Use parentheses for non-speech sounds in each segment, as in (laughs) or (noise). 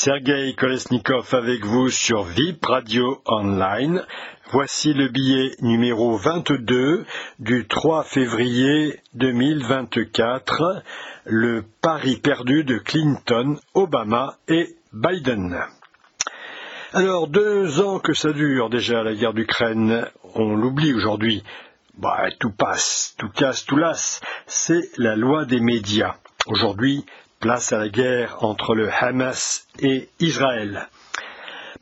Sergei Kolesnikov avec vous sur VIP Radio Online. Voici le billet numéro 22 du 3 février 2024, le pari perdu de Clinton, Obama et Biden. Alors, deux ans que ça dure déjà la guerre d'Ukraine, on l'oublie aujourd'hui. Bah, tout passe, tout casse, tout lasse. C'est la loi des médias. Aujourd'hui, place à la guerre entre le Hamas et Israël.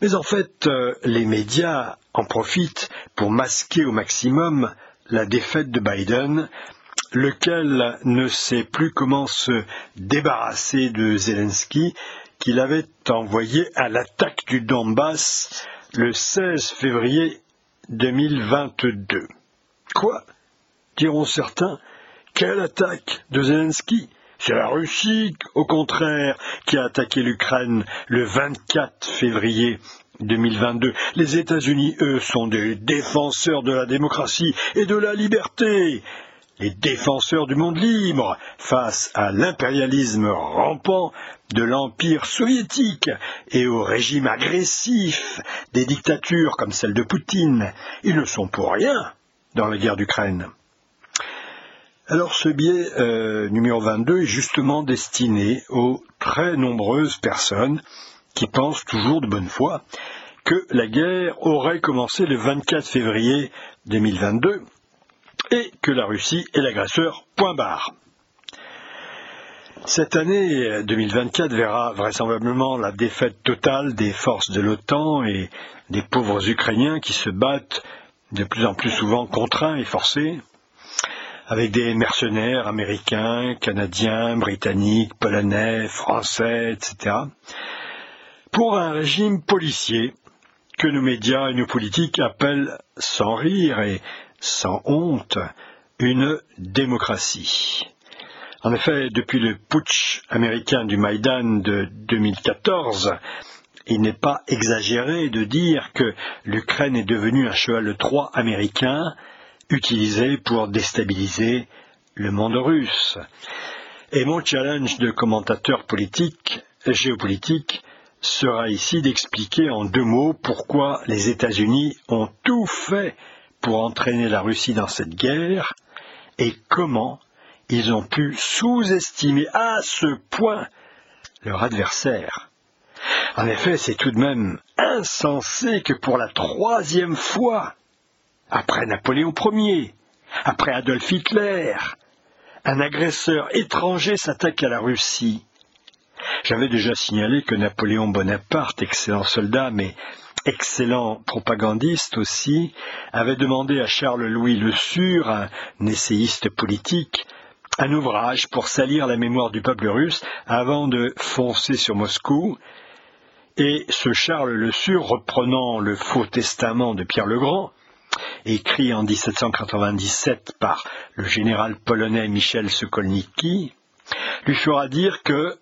Mais en fait, euh, les médias en profitent pour masquer au maximum la défaite de Biden, lequel ne sait plus comment se débarrasser de Zelensky, qu'il avait envoyé à l'attaque du Donbass le 16 février 2022. Quoi? Diront certains. Quelle attaque de Zelensky? C'est la Russie, au contraire, qui a attaqué l'Ukraine le 24 février 2022. Les États-Unis, eux, sont des défenseurs de la démocratie et de la liberté. Les défenseurs du monde libre face à l'impérialisme rampant de l'Empire soviétique et au régime agressif des dictatures comme celle de Poutine. Ils ne sont pour rien dans la guerre d'Ukraine. Alors ce biais euh, numéro 22 est justement destiné aux très nombreuses personnes qui pensent toujours de bonne foi que la guerre aurait commencé le 24 février 2022 et que la Russie est l'agresseur, point barre. Cette année 2024 verra vraisemblablement la défaite totale des forces de l'OTAN et des pauvres Ukrainiens qui se battent de plus en plus souvent contraints et forcés avec des mercenaires américains, canadiens, britanniques, polonais, français, etc., pour un régime policier que nos médias et nos politiques appellent sans rire et sans honte une démocratie. En effet, depuis le putsch américain du Maïdan de 2014, il n'est pas exagéré de dire que l'Ukraine est devenue un cheval de Troie américain utilisé pour déstabiliser le monde russe. Et mon challenge de commentateur politique, géopolitique, sera ici d'expliquer en deux mots pourquoi les États-Unis ont tout fait pour entraîner la Russie dans cette guerre et comment ils ont pu sous-estimer à ce point leur adversaire. En effet, c'est tout de même insensé que pour la troisième fois, après Napoléon Ier, après Adolf Hitler, un agresseur étranger s'attaque à la Russie. J'avais déjà signalé que Napoléon Bonaparte, excellent soldat, mais excellent propagandiste aussi, avait demandé à Charles-Louis Le Sûr, un essayiste politique, un ouvrage pour salir la mémoire du peuple russe avant de foncer sur Moscou. Et ce Charles Le Sûr, reprenant le faux testament de Pierre le Grand, écrit en 1797 par le général polonais Michel Sokolniki, lui fera dire que,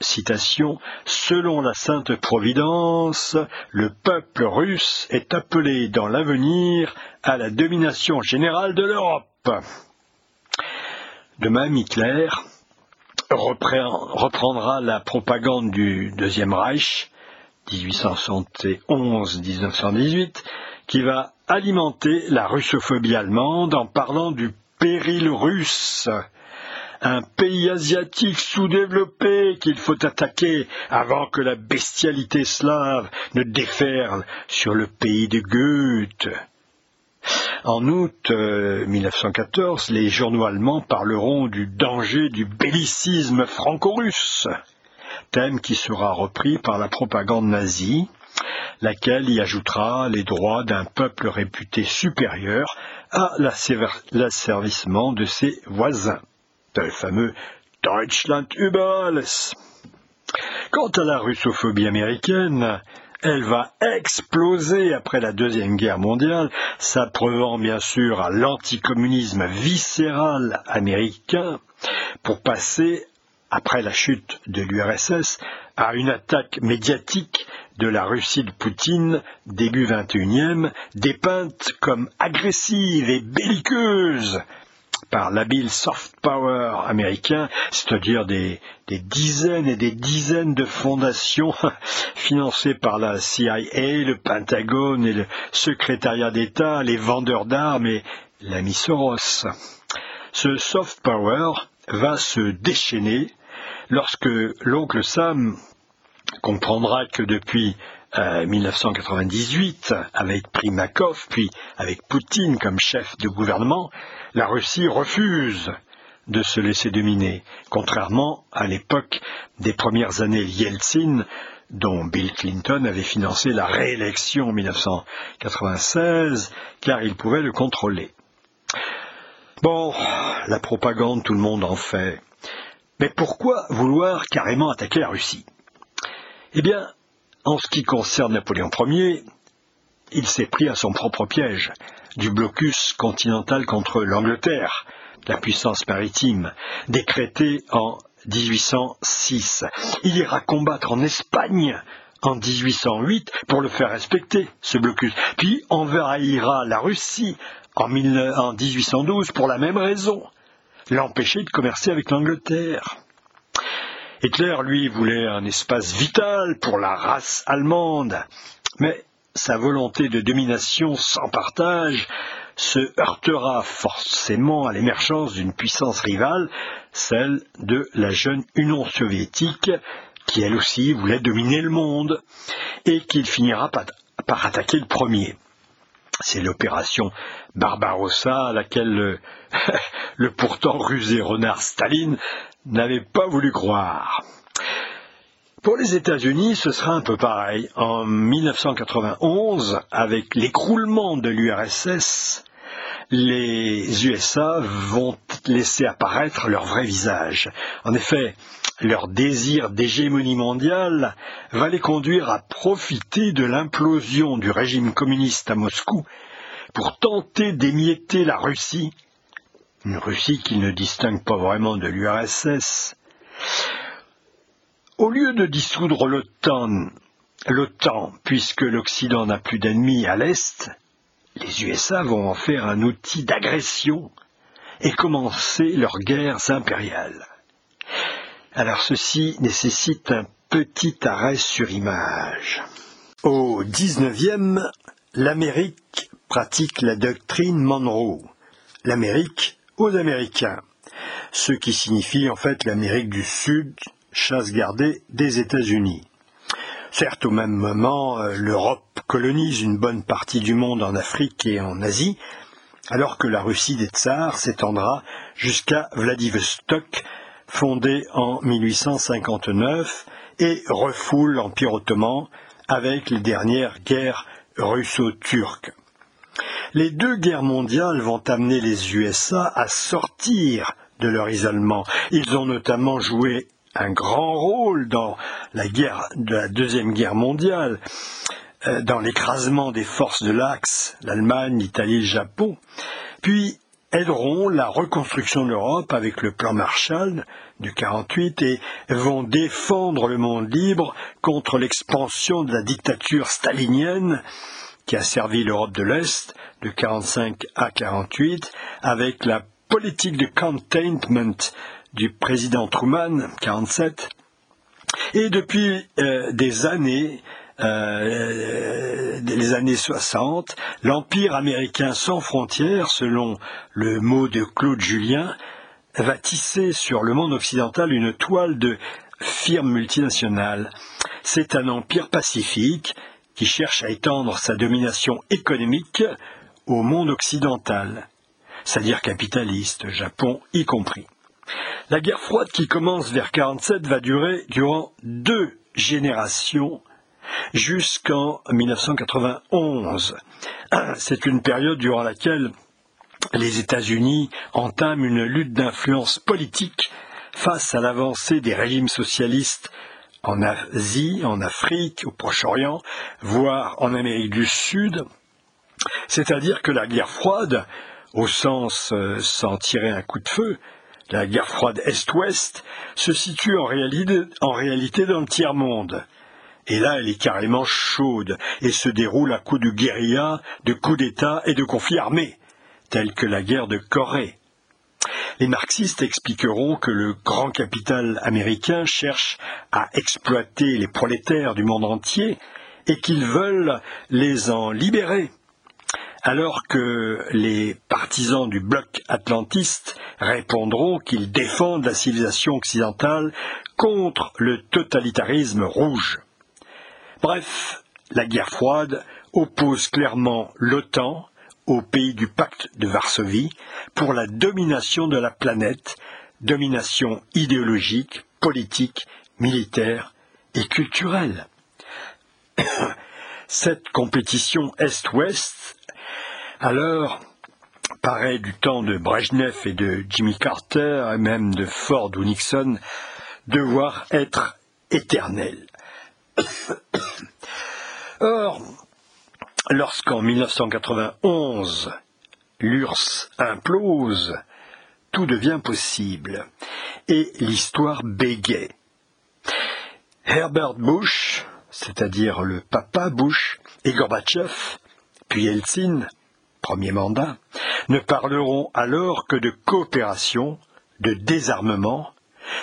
citation, selon la sainte providence, le peuple russe est appelé dans l'avenir à la domination générale de l'Europe. De même, Hitler reprendra la propagande du Deuxième Reich, 1871-1918, qui va alimenter la russophobie allemande en parlant du péril russe, un pays asiatique sous-développé qu'il faut attaquer avant que la bestialité slave ne déferle sur le pays de Goethe. En août 1914, euh, les journaux allemands parleront du danger du bellicisme franco-russe, thème qui sera repris par la propagande nazie laquelle y ajoutera les droits d'un peuple réputé supérieur à l'asservissement de ses voisins, le fameux Deutschland über alles. Quant à la russophobie américaine, elle va exploser après la Deuxième Guerre mondiale, s'appreuvant bien sûr à l'anticommunisme viscéral américain, pour passer, après la chute de l'URSS, à une attaque médiatique de la Russie de Poutine, début XXIe, dépeinte comme agressive et belliqueuse, par l'habile soft power américain, c'est-à-dire des, dizaines et des dizaines de fondations (laughs) financées par la CIA, le Pentagone et le secrétariat d'État, les vendeurs d'armes et l'ami Soros. Ce soft power va se déchaîner lorsque l'oncle Sam comprendra que depuis 1998, euh, avec Primakov, puis avec Poutine comme chef de gouvernement, la Russie refuse de se laisser dominer, contrairement à l'époque des premières années Yeltsin, dont Bill Clinton avait financé la réélection en 1996, car il pouvait le contrôler. Bon, la propagande, tout le monde en fait. Mais pourquoi vouloir carrément attaquer la Russie? Eh bien, en ce qui concerne Napoléon Ier, il s'est pris à son propre piège, du blocus continental contre l'Angleterre, la puissance maritime, décrété en 1806. Il ira combattre en Espagne en 1808 pour le faire respecter, ce blocus. Puis envahira la Russie en, 1812 pour la même raison, l'empêcher de commercer avec l'Angleterre. Hitler, lui, voulait un espace vital pour la race allemande, mais sa volonté de domination sans partage se heurtera forcément à l'émergence d'une puissance rivale, celle de la jeune Union soviétique, qui elle aussi voulait dominer le monde, et qu'il finira par, attaquer le premier. C'est l'opération Barbarossa à laquelle (laughs) le, pourtant rusé renard Staline n'avait pas voulu croire. Pour les États-Unis, ce sera un peu pareil. En 1991, avec l'écroulement de l'URSS, les USA vont laisser apparaître leur vrai visage. En effet, leur désir d'hégémonie mondiale va les conduire à profiter de l'implosion du régime communiste à Moscou pour tenter d'émietter la Russie, une Russie qui ne distingue pas vraiment de l'URSS, au lieu de dissoudre l'OTAN, l'OTAN, puisque l'Occident n'a plus d'ennemis à l'Est, les USA vont en faire un outil d'agression et commencer leurs guerres impériales. Alors ceci nécessite un petit arrêt sur image. Au XIXe, l'Amérique pratique la doctrine Monroe. L'Amérique aux Américains. Ce qui signifie en fait l'Amérique du Sud chasse gardée des États-Unis. Certes, au même moment, euh, l'Europe colonise une bonne partie du monde en Afrique et en Asie, alors que la Russie des tsars s'étendra jusqu'à Vladivostok, fondée en 1859, et refoule l'Empire ottoman avec les dernières guerres russo-turques. Les deux guerres mondiales vont amener les USA à sortir de leur isolement. Ils ont notamment joué un grand rôle dans la guerre de la deuxième guerre mondiale, euh, dans l'écrasement des forces de l'Axe, l'Allemagne, l'Italie, le Japon, puis aideront la reconstruction de l'Europe avec le plan Marshall du 48 et vont défendre le monde libre contre l'expansion de la dictature stalinienne qui a servi l'Europe de l'Est de 45 à 48 avec la politique de containment du président Truman, 47. Et depuis euh, des années, euh, les années 60, l'empire américain sans frontières, selon le mot de Claude Julien, va tisser sur le monde occidental une toile de firmes multinationales. C'est un empire pacifique qui cherche à étendre sa domination économique au monde occidental, c'est-à-dire capitaliste, Japon y compris. La guerre froide qui commence vers 47 va durer durant deux générations jusqu'en 1991. (clears throat) C'est une période durant laquelle les États-Unis entament une lutte d'influence politique face à l'avancée des régimes socialistes en Asie, en Afrique, au Proche-Orient, voire en Amérique du Sud. C'est-à-dire que la guerre froide, au sens euh, sans tirer un coup de feu, la guerre froide Est-Ouest, se situe en réalité, dans le tiers-monde. Et là, elle est carrément chaude et se déroule à coups de guérilla, de coups d'État et de conflits armés, tels que la guerre de Corée. Les marxistes expliqueront que le grand capital américain cherche à exploiter les prolétaires du monde entier et qu'ils veulent les en libérer alors que les partisans du bloc atlantiste répondront qu'ils défendent la civilisation occidentale contre le totalitarisme rouge. Bref, la guerre froide oppose clairement l'OTAN aux pays du pacte de Varsovie pour la domination de la planète, domination idéologique, politique, militaire et culturelle. (coughs) Cette compétition Est-Ouest alors, pareil du temps de Brejnev et de Jimmy Carter, et même de Ford ou Nixon, devoir être éternel. (coughs) Or, lorsqu'en 1991, l'URSS implose, tout devient possible, et l'histoire bégaye. Herbert Bush, c'est-à-dire le papa Bush, et Gorbatchev, puis Eltsine, premier mandat, ne parleront alors que de coopération, de désarmement,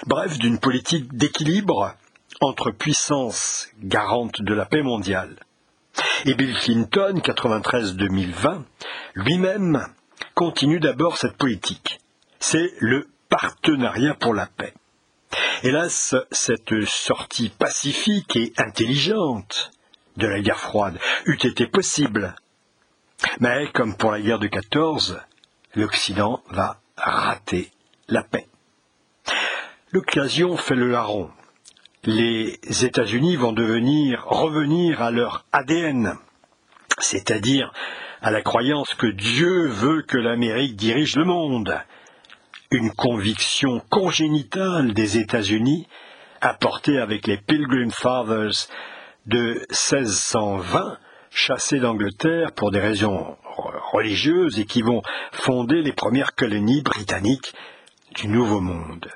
bref d'une politique d'équilibre entre puissances garantes de la paix mondiale. Et Bill Clinton, 93-2020, lui-même continue d'abord cette politique. C'est le partenariat pour la paix. Hélas, cette sortie pacifique et intelligente de la guerre froide eût été possible mais comme pour la guerre de 14, l'Occident va rater la paix. L'occasion fait le larron. Les États-Unis vont devenir revenir à leur ADN, c'est-à-dire à la croyance que Dieu veut que l'Amérique dirige le monde. Une conviction congénitale des États-Unis, apportée avec les Pilgrim Fathers de 1620, chassés d'Angleterre pour des raisons religieuses et qui vont fonder les premières colonies britanniques du Nouveau Monde.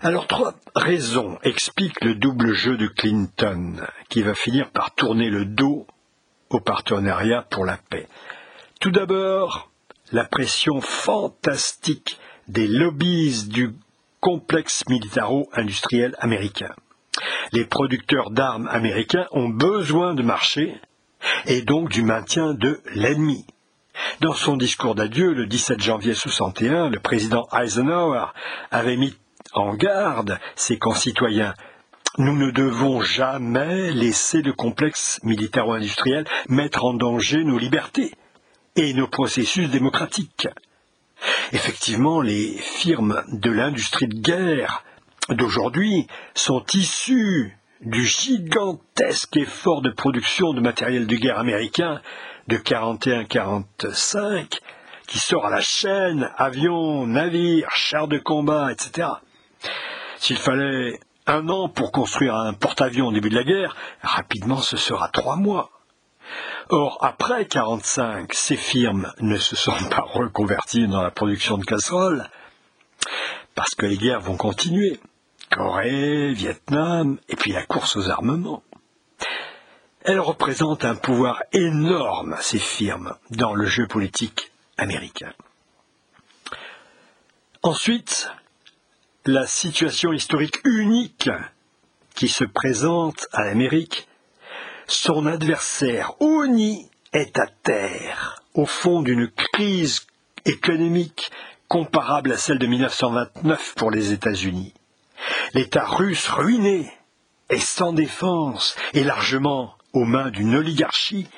Alors trois raisons expliquent le double jeu de Clinton, qui va finir par tourner le dos au partenariat pour la paix. Tout d'abord, la pression fantastique des lobbies du complexe militaro-industriel américain les producteurs d'armes américains ont besoin de marché et donc du maintien de l'ennemi. Dans son discours d'adieu le 17 janvier 61, le président Eisenhower avait mis en garde ses concitoyens. Nous ne devons jamais laisser le complexe militaro-industriel mettre en danger nos libertés et nos processus démocratiques. Effectivement, les firmes de l'industrie de guerre d'aujourd'hui sont issus du gigantesque effort de production de matériel de guerre américain de 41-45 qui sort à la chaîne, avions, navires, chars de combat, etc. S'il fallait un an pour construire un porte-avions au début de la guerre, rapidement ce sera trois mois. Or, après 45, ces firmes ne se sont pas reconverties dans la production de casseroles, parce que les guerres vont continuer. Corée, Vietnam, et puis la course aux armements. Elles représentent un pouvoir énorme, ces firmes, dans le jeu politique américain. Ensuite, la situation historique unique qui se présente à l'Amérique, son adversaire ONI est à terre, au fond d'une crise économique comparable à celle de 1929 pour les États-Unis. L'État russe ruiné et sans défense et largement aux mains d'une oligarchie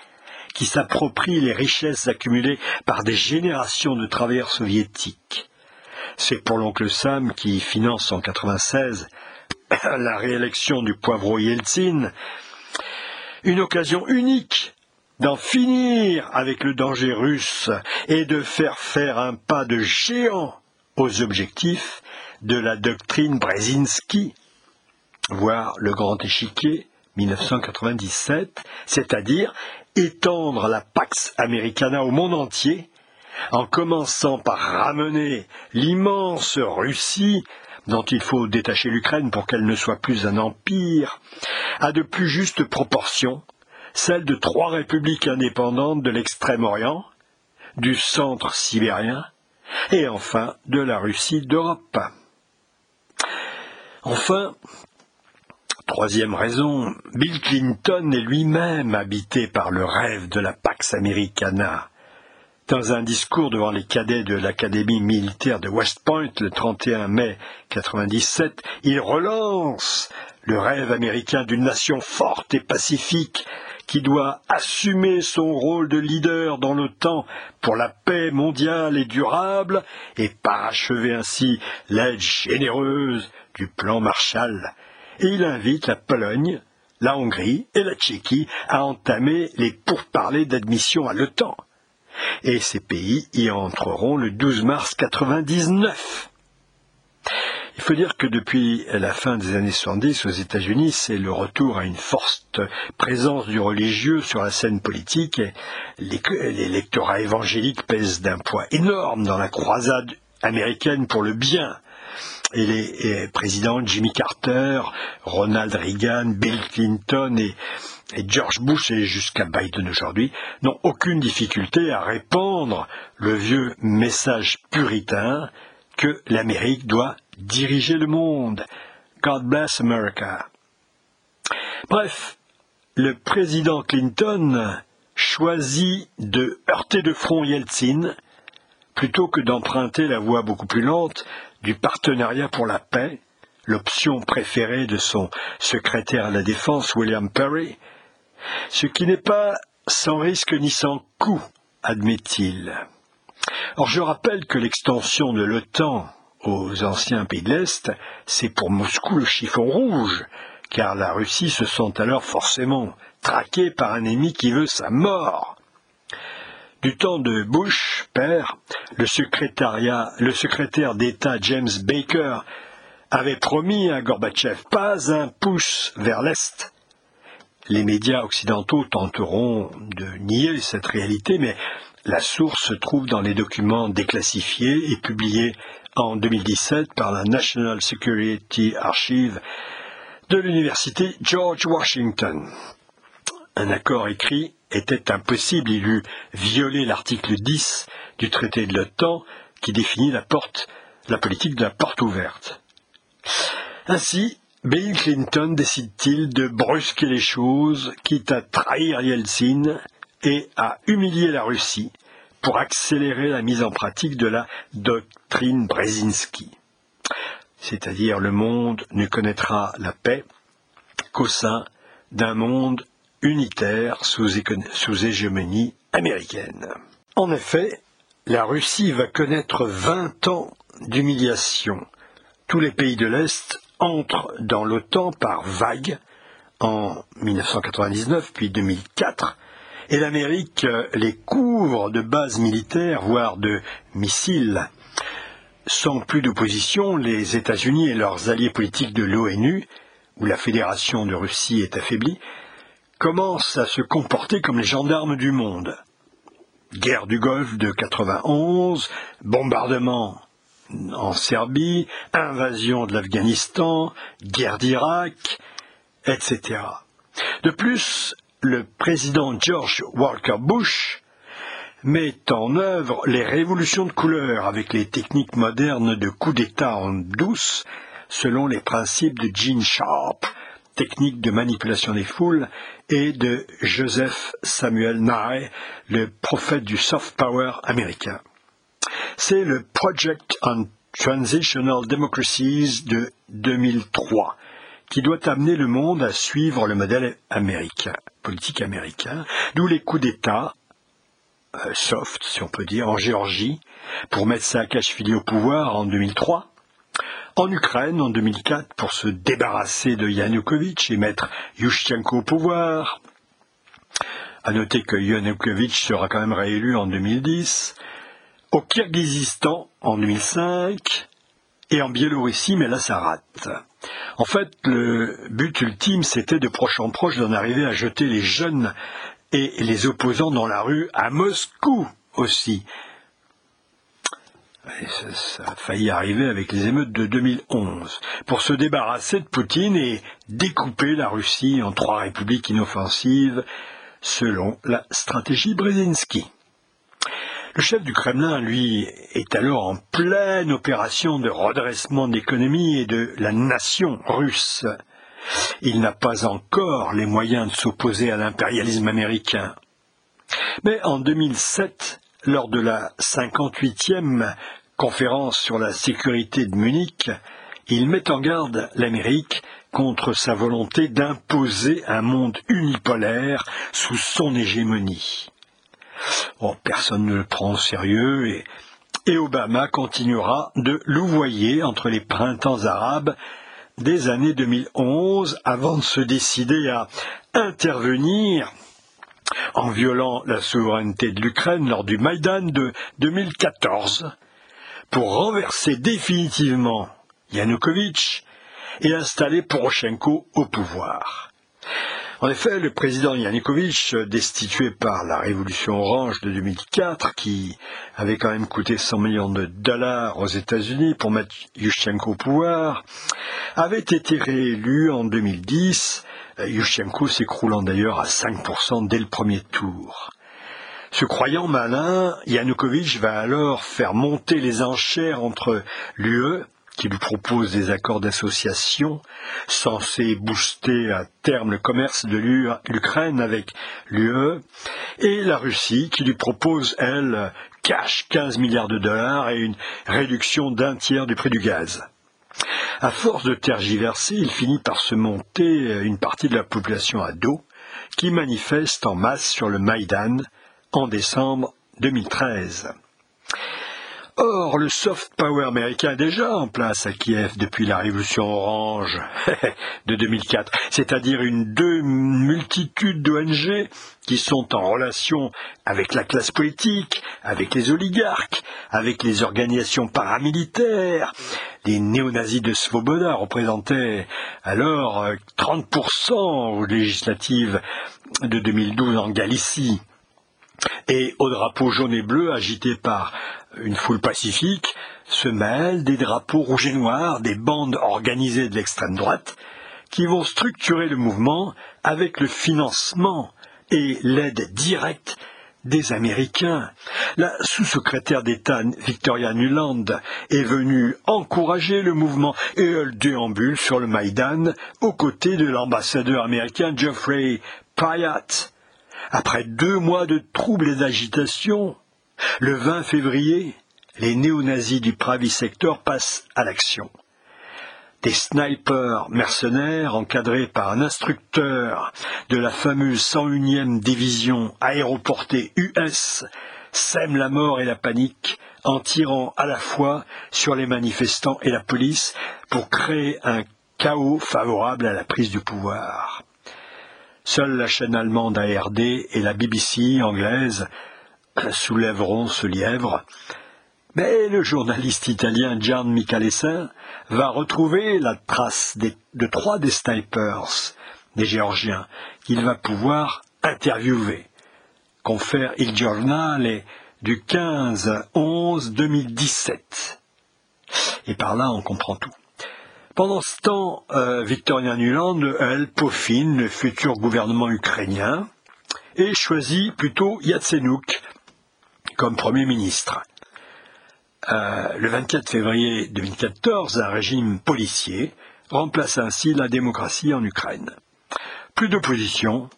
qui s'approprie les richesses accumulées par des générations de travailleurs soviétiques. C'est pour l'oncle Sam qui finance en 96 (coughs) la réélection du poivreau Yeltsin, une occasion unique d'en finir avec le danger russe et de faire faire un pas de géant aux objectifs de la doctrine Brzezinski, voire le grand échiquier 1997, c'est-à-dire étendre la Pax Americana au monde entier, en commençant par ramener l'immense Russie, dont il faut détacher l'Ukraine pour qu'elle ne soit plus un empire, à de plus justes proportions, celle de trois républiques indépendantes de l'Extrême-Orient, du centre sibérien, et enfin de la Russie d'Europe. Enfin, troisième raison, Bill Clinton est lui-même habité par le rêve de la Pax Americana. Dans un discours devant les cadets de l'Académie militaire de West Point le 31 mai 1997, il relance le rêve américain d'une nation forte et pacifique qui doit assumer son rôle de leader dans l'OTAN pour la paix mondiale et durable et parachever ainsi l'aide généreuse plan Marshall. Et il invite la Pologne, la Hongrie et la Tchéquie à entamer les pourparlers d'admission à l'OTAN et ces pays y entreront le 12 mars 99. Il faut dire que depuis la fin des années 70 aux États-Unis, c'est le retour à une forte présence du religieux sur la scène politique. L'électorat évangélique pèse d'un poids énorme dans la croisade américaine pour le bien. Et les présidents Jimmy Carter, Ronald Reagan, Bill Clinton et et George Bush et jusqu'à Biden aujourd'hui n'ont aucune difficulté à répandre le vieux message puritain que l'Amérique doit diriger le monde. God bless America. Bref, le président Clinton choisit de heurter de front Yeltsin plutôt que d'emprunter la voie beaucoup plus lente du partenariat pour la paix, l'option préférée de son secrétaire à la défense William Perry, ce qui n'est pas sans risque ni sans coût, admet-il. Or, je rappelle que l'extension de l'OTAN aux anciens pays de l'Est, c'est pour Moscou le chiffon rouge, car la Russie se sent alors forcément traquée par un ennemi qui veut sa mort. Du temps de Bush, père, le, secrétaire d'État James Baker avait promis à Gorbatchev pas un pouce vers l'Est les médias occidentaux tenteront de nier cette réalité, mais la source se trouve dans les documents déclassifiés et publiés en 2017 par la National Security Archive de l'université George Washington. Un accord écrit était impossible, il eût violé l'article 10 du traité de l'OTAN qui définit la, politique de la porte ouverte. Ainsi, Bill Clinton décide-t-il de brusquer les choses, quitte à trahir Yeltsin et à humilier la Russie pour accélérer la mise en pratique de la doctrine Brzezinski. C'est-à-dire le monde ne connaîtra la paix qu'au sein d'un monde unitaire sous, sous hégémonie américaine. En effet, la Russie va connaître 20 ans d'humiliation. Tous les pays de l'Est entre dans l'OTAN par vagues en 1999 puis 2004 et l'Amérique les couvre de bases militaires, voire de missiles. Sans plus d'opposition, les États-Unis et leurs alliés politiques de l'ONU, où la Fédération de Russie est affaiblie, commencent à se comporter comme les gendarmes du monde? Guerre du Golfe de 91, bombardement en Serbie, invasion de l'Afghanistan, guerre d'Irak, etc. De plus, le président George Walker Bush met en œuvre les révolutions de couleur avec les techniques modernes de coup d'État en douce, selon les principes de Gene Sharp, technique de manipulation des foules, et de Joseph Samuel Nye, le prophète du soft power américain. C'est le Project on Transitional Democracies de 2003 qui doit amener le monde à suivre le modèle américain, politique américain, d'où les coups d'État euh, soft, si on peut dire, en Géorgie, pour mettre Saakashvili au pouvoir en 2003, en Ukraine en 2004 pour se débarrasser de Yanukovych et mettre Yushchenko au pouvoir. À noter que Yanukovych sera quand même réélu en 2010 au Kirghizistan en 2005 et en Biélorussie, mais là ça rate. En fait, le but ultime, c'était de proche en proche d'en arriver à jeter les jeunes et les opposants dans la rue à Moscou aussi. Ça, a failli arriver avec les émeutes de 2011, pour se débarrasser de Poutine et découper la Russie en trois républiques inoffensives, selon la stratégie Brzezinski. Le chef du Kremlin, lui, est alors en pleine opération de redressement de l'économie et de la nation russe. Il n'a pas encore les moyens de s'opposer à l'impérialisme américain. Mais en 2007, lors de la 58e conférence sur la sécurité de Munich, il met en garde l'Amérique contre sa volonté d'imposer un monde unipolaire sous son hégémonie. Oh, personne ne le prend au sérieux et, et Obama continuera de louvoyer entre les printemps arabes des années 2011 avant de se décider à intervenir en violant la souveraineté de l'Ukraine lors du Maïdan de 2014 pour renverser définitivement Yanukovych et installer Poroshenko au pouvoir. En effet, le président Yanukovych, destitué par la révolution orange de 2004, qui avait quand même coûté 100 millions de dollars aux États-Unis pour mettre Yushchenko au pouvoir, avait été réélu en 2010, Yushchenko s'écroulant d'ailleurs à 5% dès le premier tour. Ce croyant malin, Yanukovych va alors faire monter les enchères entre l'UE qui lui propose des accords d'association censés booster à terme le commerce de l'Ukraine avec l'UE, et la Russie qui lui propose, elle, cash 15 milliards de dollars et une réduction d'un tiers du prix du gaz. À force de tergiverser, il finit par se monter une partie de la population à dos qui manifeste en masse sur le Maïdan en décembre 2013. Or, le soft power américain est déjà en place à Kiev depuis la révolution orange (laughs) de 2004, c'est-à-dire une deux multitude d'ONG qui sont en relation avec la classe politique, avec les oligarques, avec les organisations paramilitaires. Les néo-nazis de Svoboda représentaient alors 30% aux législatives de 2012 en Galicie. Et au drapeau jaune et bleu agité par une foule pacifique, se mêlent des drapeaux rouges et noirs, des bandes organisées de l'extrême droite, qui vont structurer le mouvement avec le financement et l'aide directe des Américains. La sous-secrétaire d'État Victoria Nuland est venue encourager le mouvement et elle déambule sur le Maïdan aux côtés de l'ambassadeur américain Geoffrey Pyatt. Après deux mois de troubles et d'agitation, le 20 février, les néo-nazis du Pravi Sector passent à l'action. Des snipers mercenaires encadrés par un instructeur de la fameuse 101e division aéroportée US sèment la mort et la panique en tirant à la fois sur les manifestants et la police pour créer un chaos favorable à la prise du pouvoir. Seule la chaîne allemande ARD et la BBC anglaise (clears throat) soulèveront ce lièvre, mais le journaliste italien Gian Michalessin va retrouver la trace de trois des snipers, des Géorgiens, qu'il va pouvoir interviewer. Confère Il Giornale du 15-11-2017. Et par là, on comprend tout. Pendant ce temps, euh, Victoria Nuland, elle, peaufine le futur gouvernement ukrainien et choisit plutôt Yatsenuk comme Premier ministre. Euh, le 24 février 2014, un régime policier remplace ainsi la démocratie en Ukraine. Plus d'opposition,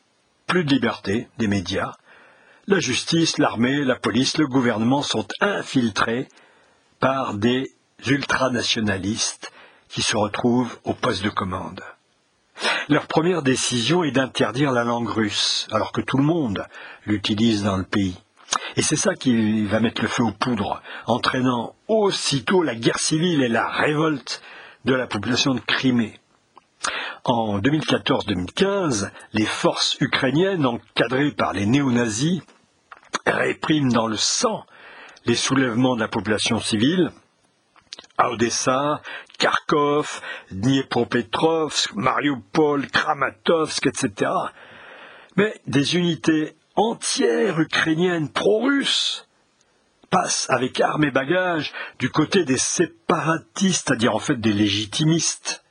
plus de liberté des médias. La justice, l'armée, la police, le gouvernement sont infiltrés par des ultranationalistes qui se retrouvent au poste de commande. Leur première décision est d'interdire la langue russe, alors que tout le monde l'utilise dans le pays. Et c'est ça qui va mettre le feu aux poudres, entraînant aussitôt la guerre civile et la révolte de la population de Crimée. En 2014-2015, les forces ukrainiennes, encadrées par les néo-nazis, répriment dans le sang les soulèvements de la population civile à Odessa, Kharkov, Dniepropetrovsk, Mariupol, Kramatorsk, etc. Mais des unités entière ukrainienne pro-russe passe avec armes et bagages du côté des séparatistes, c'est-à-dire en fait des légitimistes,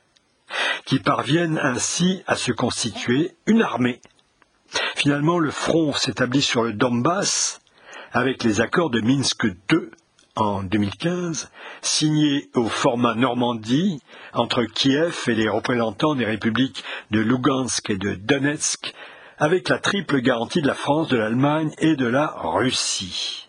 qui parviennent ainsi à se constituer une armée. Finalement, le front s'établit sur le Donbass, avec les accords de Minsk II en 2015, signés au format Normandie entre Kiev et les représentants des républiques de Lugansk et de Donetsk, avec la triple garantie de la France, de l'Allemagne et de la Russie.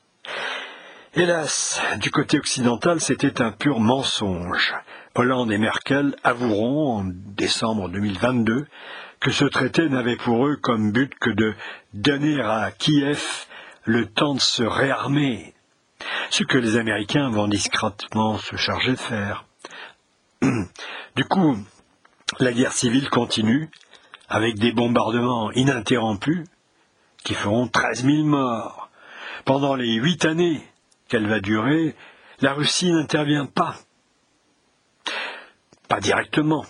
Hélas, du côté occidental, c'était un pur mensonge. Hollande et Merkel avoueront en décembre 2022 que ce traité n'avait pour eux comme but que de donner à Kiev le temps de se réarmer, ce que les Américains vont discrètement se charger de faire. (clears throat) Du coup, la guerre civile continue, avec des bombardements ininterrompus, qui feront 13 000 morts. Pendant les huit années qu'elle va durer, la Russie n'intervient pas. Pas directement.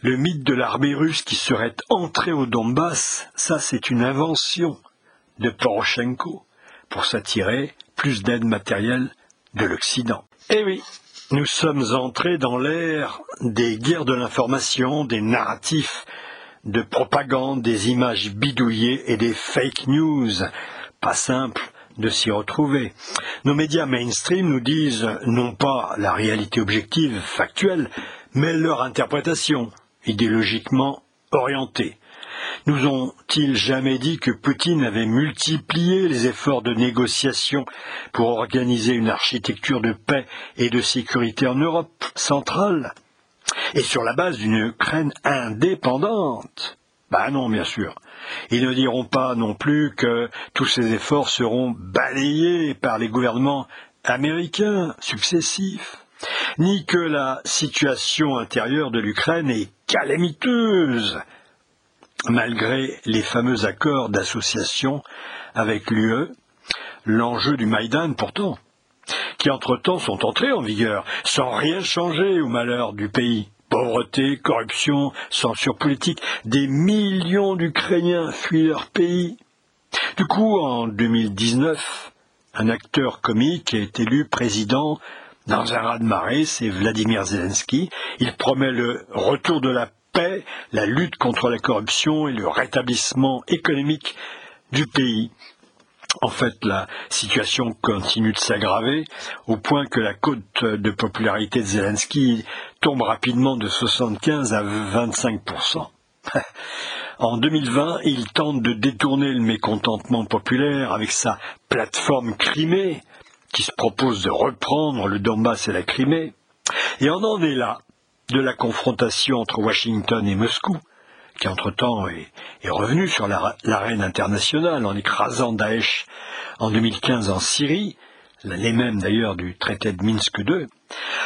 Le mythe de l'armée russe qui serait entrée au Donbass, ça c'est une invention de Poroshenko pour s'attirer plus d'aide matérielle de l'Occident. Eh oui, nous sommes entrés dans l'ère des guerres de l'information, des narratifs de propagande, des images bidouillées et des fake news. Pas simple de s'y retrouver. Nos médias mainstream nous disent non pas la réalité objective, factuelle, mais leur interprétation, idéologiquement orientée. Nous ont-ils jamais dit que Poutine avait multiplié les efforts de négociation pour organiser une architecture de paix et de sécurité en Europe centrale Et sur la base d'une Ukraine indépendante? Ben non, bien sûr. Ils ne diront pas non plus que tous ces efforts seront balayés par les gouvernements américains successifs, ni que la situation intérieure de l'Ukraine est calamiteuse, malgré les fameux accords d'association avec l'UE, l'enjeu du Maïdan pourtant, qui entre-temps sont entrés en vigueur, sans rien changer au malheur du pays. Pauvreté, corruption, censure politique, des millions d'Ukrainiens fuient leur pays. Du coup, en 2019, un acteur comique est élu président dans un raz-de-marée, c'est Vladimir Zelensky. Il promet le retour de la la lutte contre la corruption et le rétablissement économique du pays. En fait, la situation continue de s'aggraver au point que la cote de popularité de Zelensky tombe rapidement de 75 à 25 (laughs) En 2020, il tente de détourner le mécontentement populaire avec sa plateforme Crimée, qui se propose de reprendre le Donbass et la Crimée. Et on en est là, de la confrontation entre Washington et Moscou, qui entre-temps est, revenu sur l'arène internationale en écrasant Daesh en 2015 en Syrie, les mêmes d'ailleurs du traité de Minsk II,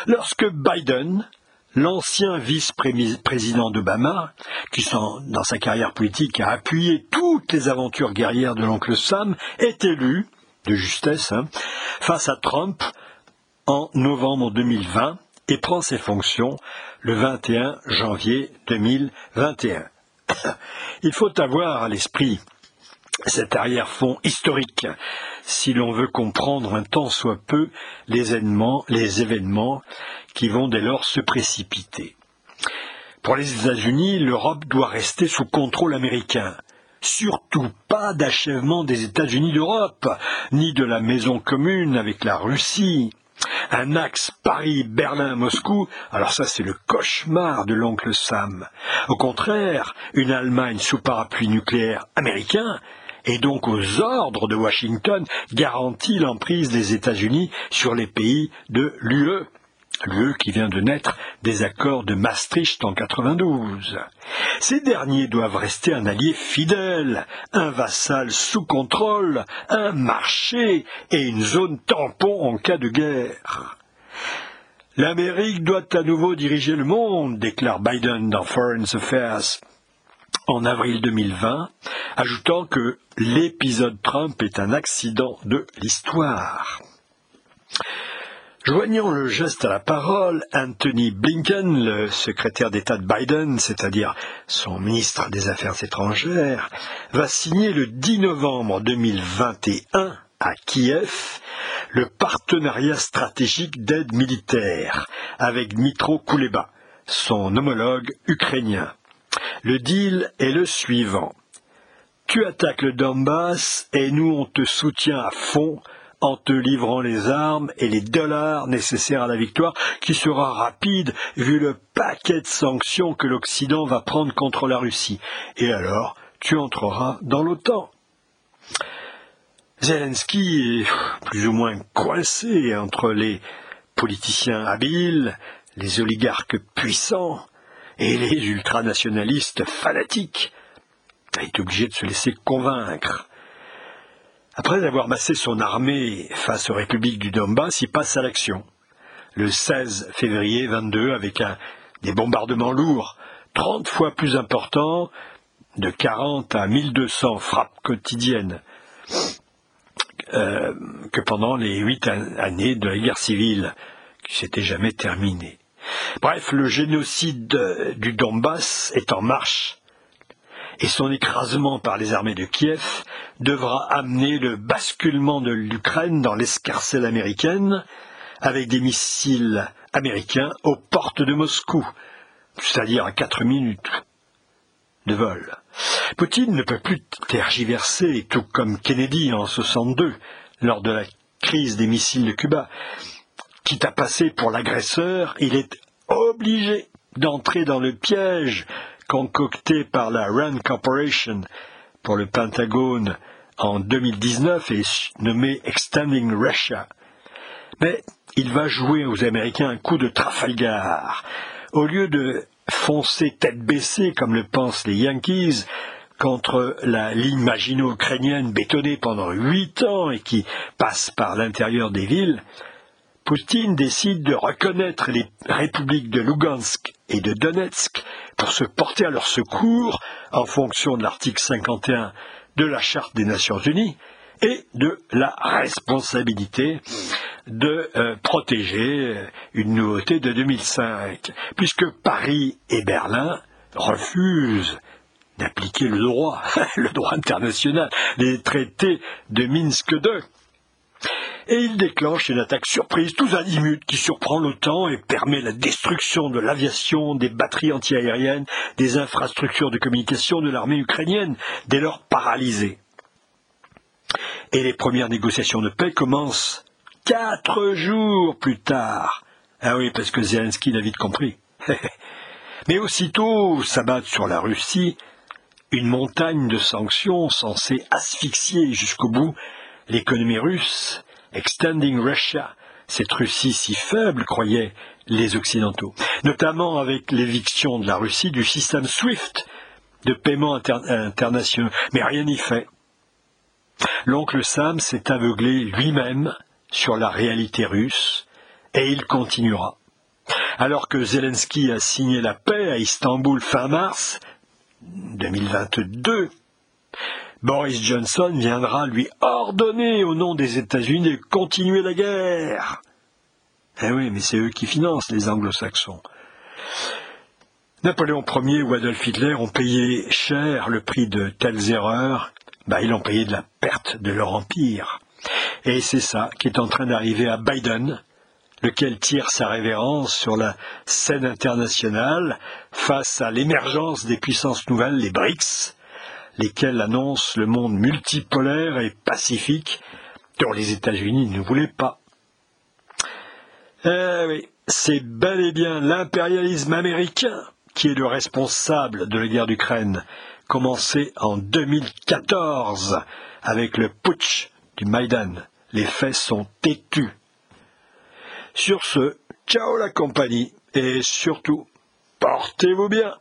lorsque Biden, l'ancien vice-président d'Obama, qui dans sa carrière politique a appuyé toutes les aventures guerrières de l'oncle Sam, est élu, de justesse, hein, face à Trump en novembre 2020 et prend ses fonctions le 21 janvier 2021. (coughs) Il faut avoir à l'esprit cet arrière-fond historique si l'on veut comprendre un tant soit peu les événements, les événements qui vont dès lors se précipiter. Pour les États-Unis, l'Europe doit rester sous contrôle américain. Surtout pas d'achèvement des États-Unis d'Europe, ni de la maison commune avec la Russie un axe Paris-Berlin-Moscou, alors ça c'est le cauchemar de l'oncle Sam. Au contraire, une Allemagne sous parapluie nucléaire américain, et donc aux ordres de Washington, garantit l'emprise des États-Unis sur les pays de l'UE l'UE qui vient de naître des accords de Maastricht en 92. Ces derniers doivent rester un allié fidèle, un vassal sous contrôle, un marché et une zone tampon en cas de guerre. L'Amérique doit à nouveau diriger le monde, déclare Biden dans Foreign Affairs en avril 2020, ajoutant que l'épisode Trump est un accident de l'histoire. Joignant le geste à la parole, Anthony Blinken, le secrétaire d'État de Biden, c'est-à-dire son ministre des Affaires étrangères, va signer le 10 novembre 2021 à Kiev le partenariat stratégique d'aide militaire avec Dmitro Kuleba, son homologue ukrainien. Le deal est le suivant. tu attaques le Donbass et nous on te soutient à fond en te livrant les armes et les dollars nécessaires à la victoire, qui sera rapide vu le paquet de sanctions que l'Occident va prendre contre la Russie. Et alors, tu entreras dans l'OTAN. Zelensky est plus ou moins coincé entre les politiciens habiles, les oligarques puissants et les ultranationalistes fanatiques. Il est obligé de se laisser convaincre. Après avoir massé son armée face aux républiques du Donbass, il passe à l'action. Le 16 février 22, avec des bombardements lourds, 30 fois plus importants, de 40 à 1200 frappes quotidiennes, euh, que pendant les huit années de la guerre civile, qui s'était jamais terminée. Bref, le génocide du Donbass est en marche et son écrasement par les armées de Kiev devra amener le basculement de l'Ukraine dans l'escarcelle américaine avec des missiles américains aux portes de Moscou, c'est-à-dire à quatre minutes de vol. Poutine ne peut plus tergiverser, tout comme Kennedy en 62, lors de la crise des missiles de Cuba. Quitte à passer pour l'agresseur, il est obligé d'entrer dans le piège concocté par la RAND Corporation pour le Pentagone en 2019 et nommé Extending Russia. Mais il va jouer aux Américains un coup de Trafalgar. Au lieu de foncer tête baissée, comme le pensent les Yankees, contre la ligne Maginot-ukrainienne bétonnée pendant huit ans et qui passe par l'intérieur des villes, Poutine décide de reconnaître les républiques de Lugansk et de Donetsk pour se porter à leur secours en fonction de l'article 51 de la Charte des Nations Unies et de la responsabilité de euh, protéger euh, une nouveauté de 2005, puisque Paris et Berlin refusent d'appliquer le droit, (laughs) le droit international, les traités de Minsk II et il déclenche une attaque surprise, tous azimuts, qui surprend l'OTAN et permet la destruction de l'aviation, des batteries antiaériennes, des infrastructures de communication de l'armée ukrainienne, dès lors paralysée. Et les premières négociations de paix commencent quatre jours plus tard. Ah oui, parce que Zelensky l'a vite compris. (laughs) Mais aussitôt s'abattent sur la Russie une montagne de sanctions censées asphyxier jusqu'au bout l'économie russe Extending Russia, cette Russie si faible, croyaient les Occidentaux, notamment avec l'éviction de la Russie du système SWIFT de paiement internationaux. Mais rien n'y fait. L'oncle Sam s'est aveuglé lui-même sur la réalité russe, et il continuera. Alors que Zelensky a signé la paix à Istanbul fin mars 2022, Boris Johnson viendra lui ordonner au nom des États-Unis de continuer la guerre. Eh oui, mais c'est eux qui financent les anglo-saxons. Napoléon Ier ou Adolf Hitler ont payé cher le prix de telles erreurs. Bah, ils ont payé de la perte de leur empire. Et c'est ça qui est en train d'arriver à Biden, lequel tire sa révérence sur la scène internationale face à l'émergence des puissances nouvelles, les BRICS, lesquels annoncent le monde multipolaire et pacifique dont les États-Unis ne voulaient pas. Eh oui, c'est bel et bien l'impérialisme américain qui est le responsable de la guerre d'Ukraine, commencée en 2014 avec le putsch du Maïdan. Les faits sont têtus. Sur ce, ciao la compagnie et surtout, portez-vous bien.